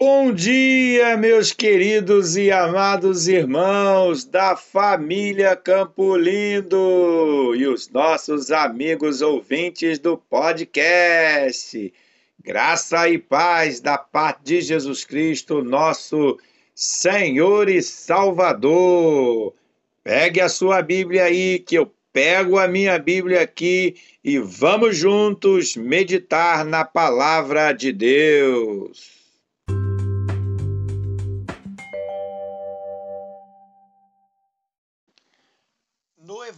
Bom dia, meus queridos e amados irmãos da família Campo Lindo e os nossos amigos ouvintes do podcast. Graça e paz da parte de Jesus Cristo, nosso Senhor e Salvador. Pegue a sua Bíblia aí, que eu pego a minha Bíblia aqui e vamos juntos meditar na palavra de Deus.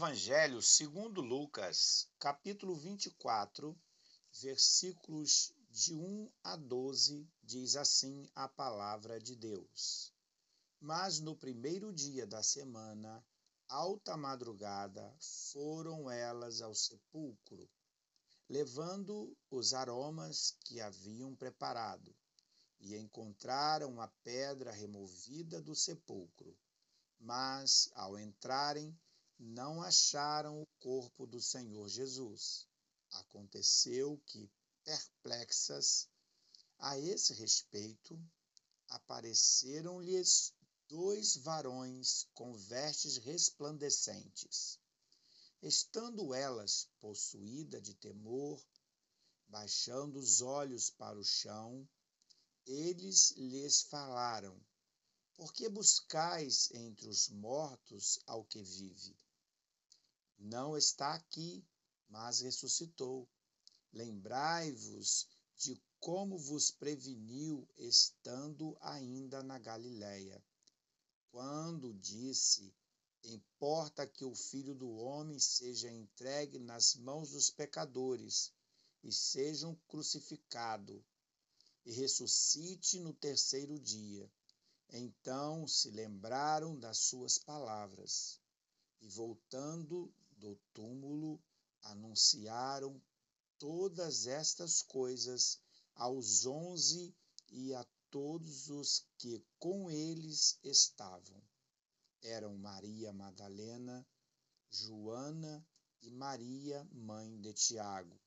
Evangelho segundo Lucas, capítulo 24, versículos de 1 a 12, diz assim a palavra de Deus. Mas no primeiro dia da semana, alta madrugada, foram elas ao sepulcro, levando os aromas que haviam preparado, e encontraram a pedra removida do sepulcro. Mas, ao entrarem, não acharam o corpo do Senhor Jesus. Aconteceu que, perplexas a esse respeito, apareceram-lhes dois varões com vestes resplandecentes. Estando elas possuídas de temor, baixando os olhos para o chão, eles lhes falaram: Por que buscais entre os mortos ao que vive? Não está aqui, mas ressuscitou. Lembrai-vos de como vos preveniu estando ainda na Galiléia, quando disse: Importa que o filho do homem seja entregue nas mãos dos pecadores e seja crucificado, e ressuscite no terceiro dia. Então se lembraram das suas palavras, e voltando do túmulo anunciaram todas estas coisas aos onze e a todos os que com eles estavam. Eram Maria Madalena, Joana e Maria, mãe de Tiago.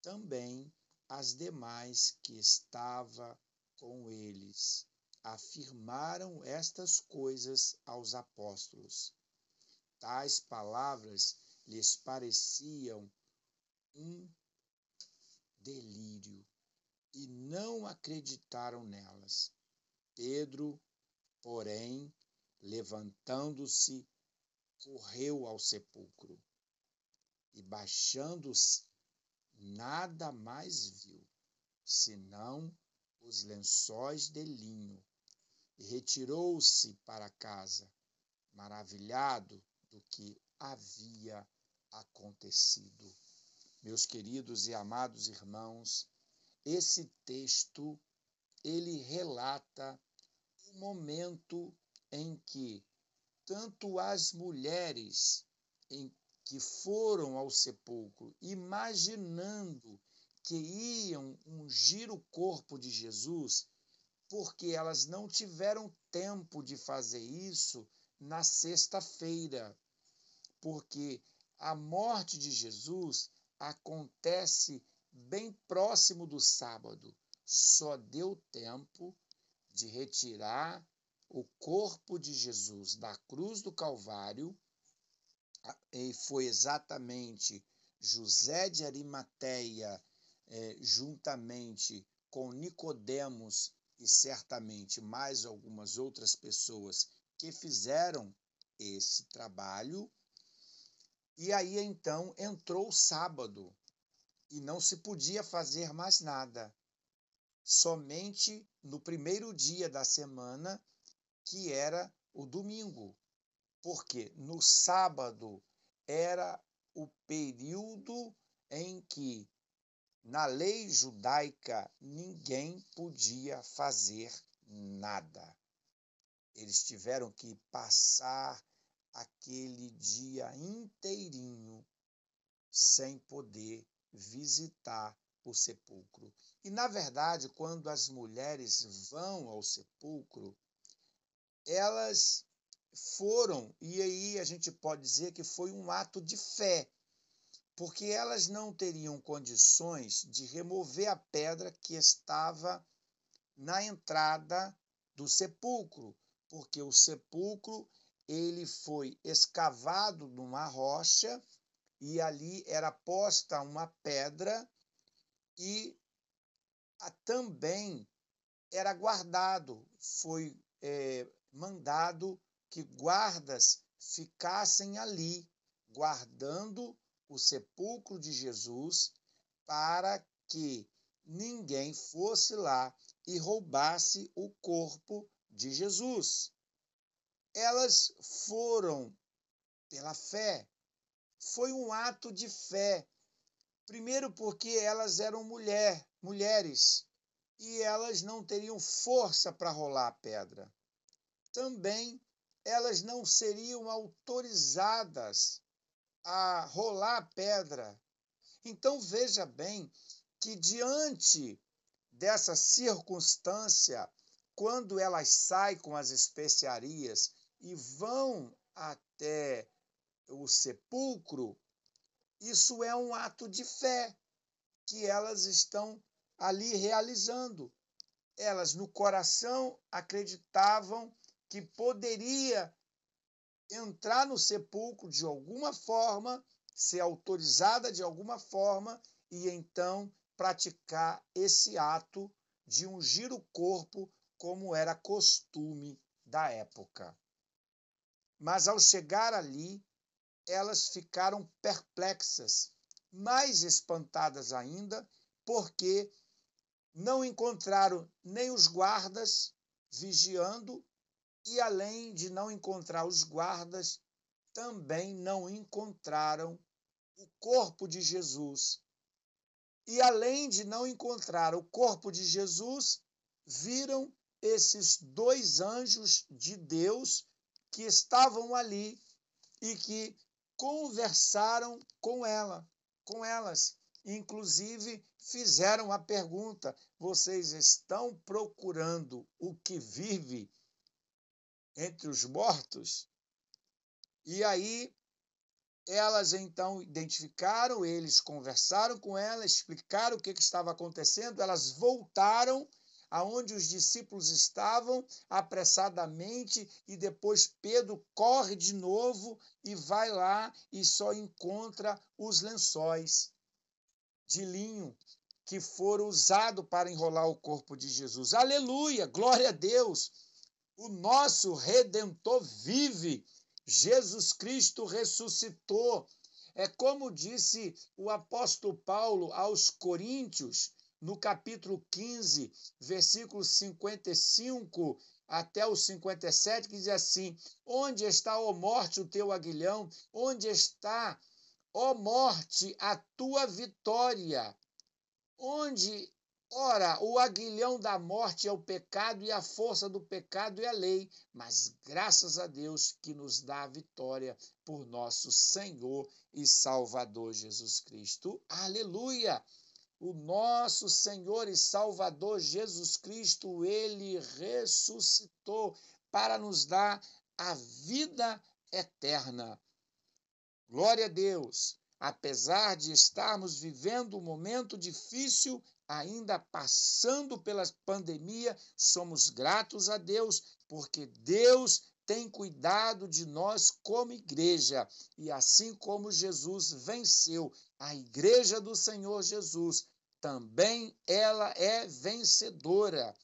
Também as demais que estava com eles afirmaram estas coisas aos apóstolos. Tais palavras lhes pareciam um delírio e não acreditaram nelas. Pedro, porém, levantando-se, correu ao sepulcro e, baixando-se, nada mais viu, senão os lençóis de linho, e retirou-se para casa, maravilhado do que havia acontecido. Meus queridos e amados irmãos, esse texto ele relata o momento em que tanto as mulheres em que foram ao sepulcro, imaginando que iam ungir o corpo de Jesus, porque elas não tiveram tempo de fazer isso na sexta-feira, porque a morte de Jesus acontece bem próximo do sábado. Só deu tempo de retirar o corpo de Jesus da cruz do Calvário, e foi exatamente José de Arimateia, eh, juntamente com Nicodemos e certamente mais algumas outras pessoas que fizeram esse trabalho. E aí então entrou o sábado e não se podia fazer mais nada. Somente no primeiro dia da semana, que era o domingo. Porque no sábado era o período em que, na lei judaica, ninguém podia fazer nada. Eles tiveram que passar aquele dia inteirinho sem poder visitar o sepulcro. E, na verdade, quando as mulheres vão ao sepulcro, elas foram, e aí a gente pode dizer que foi um ato de fé, porque elas não teriam condições de remover a pedra que estava na entrada do sepulcro, porque o sepulcro ele foi escavado numa rocha e ali era posta uma pedra e também era guardado, foi é, mandado que guardas ficassem ali, guardando o sepulcro de Jesus, para que ninguém fosse lá e roubasse o corpo de Jesus. Elas foram pela fé. Foi um ato de fé. Primeiro porque elas eram mulher, mulheres e elas não teriam força para rolar a pedra. Também elas não seriam autorizadas a rolar a pedra. Então veja bem que diante dessa circunstância, quando elas saem com as especiarias e vão até o sepulcro, isso é um ato de fé que elas estão ali realizando. Elas no coração acreditavam que poderia entrar no sepulcro de alguma forma, ser autorizada de alguma forma e então praticar esse ato de ungir o corpo como era costume da época. Mas ao chegar ali, elas ficaram perplexas, mais espantadas ainda, porque não encontraram nem os guardas vigiando, e além de não encontrar os guardas, também não encontraram o corpo de Jesus. E além de não encontrar o corpo de Jesus, viram esses dois anjos de Deus que estavam ali e que conversaram com ela, com elas. Inclusive fizeram a pergunta: vocês estão procurando o que vive entre os mortos? E aí elas então identificaram, eles conversaram com ela, explicaram o que, que estava acontecendo, elas voltaram aonde os discípulos estavam apressadamente e depois Pedro corre de novo e vai lá e só encontra os lençóis de linho que foram usados para enrolar o corpo de Jesus. Aleluia! Glória a Deus! O nosso redentor vive. Jesus Cristo ressuscitou. É como disse o apóstolo Paulo aos Coríntios, no capítulo 15, versículos 55 até o 57, que diz assim: Onde está, ó morte, o teu aguilhão? Onde está, ó morte, a tua vitória? Onde, ora, o aguilhão da morte é o pecado e a força do pecado é a lei, mas graças a Deus que nos dá a vitória por nosso Senhor e Salvador Jesus Cristo. Aleluia! O nosso Senhor e Salvador Jesus Cristo, ele ressuscitou para nos dar a vida eterna. Glória a Deus! Apesar de estarmos vivendo um momento difícil, ainda passando pela pandemia, somos gratos a Deus, porque Deus tem cuidado de nós como igreja. E assim como Jesus venceu a igreja do Senhor Jesus, também ela é vencedora.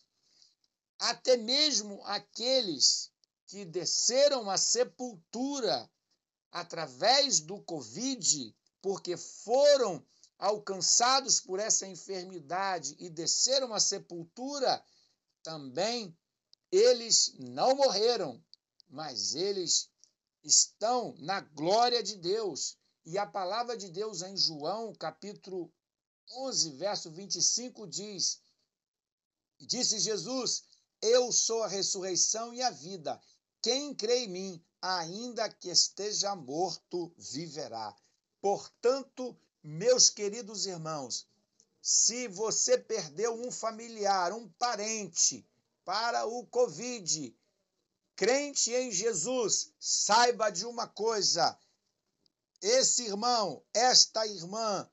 Até mesmo aqueles que desceram à sepultura através do Covid, porque foram alcançados por essa enfermidade e desceram à sepultura, também eles não morreram, mas eles estão na glória de Deus. E a palavra de Deus em João, capítulo 11, verso 25 diz: Disse Jesus: Eu sou a ressurreição e a vida. Quem crê em mim, ainda que esteja morto, viverá. Portanto, meus queridos irmãos, se você perdeu um familiar, um parente para o Covid, crente em Jesus, saiba de uma coisa: esse irmão, esta irmã,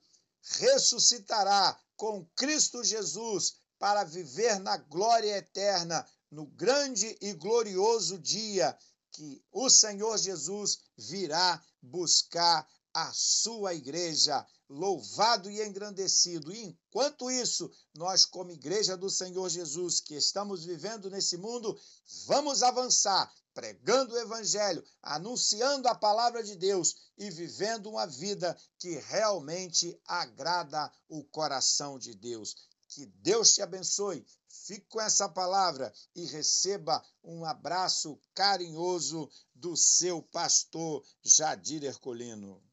ressuscitará com Cristo Jesus para viver na glória eterna, no grande e glorioso dia que o Senhor Jesus virá buscar a sua igreja, louvado e engrandecido. E enquanto isso, nós, como igreja do Senhor Jesus, que estamos vivendo nesse mundo, vamos avançar, pregando o evangelho, anunciando a palavra de Deus e vivendo uma vida que realmente agrada o coração de Deus. Que Deus te abençoe. Fique com essa palavra e receba um abraço carinhoso do seu pastor Jadir Ercolino.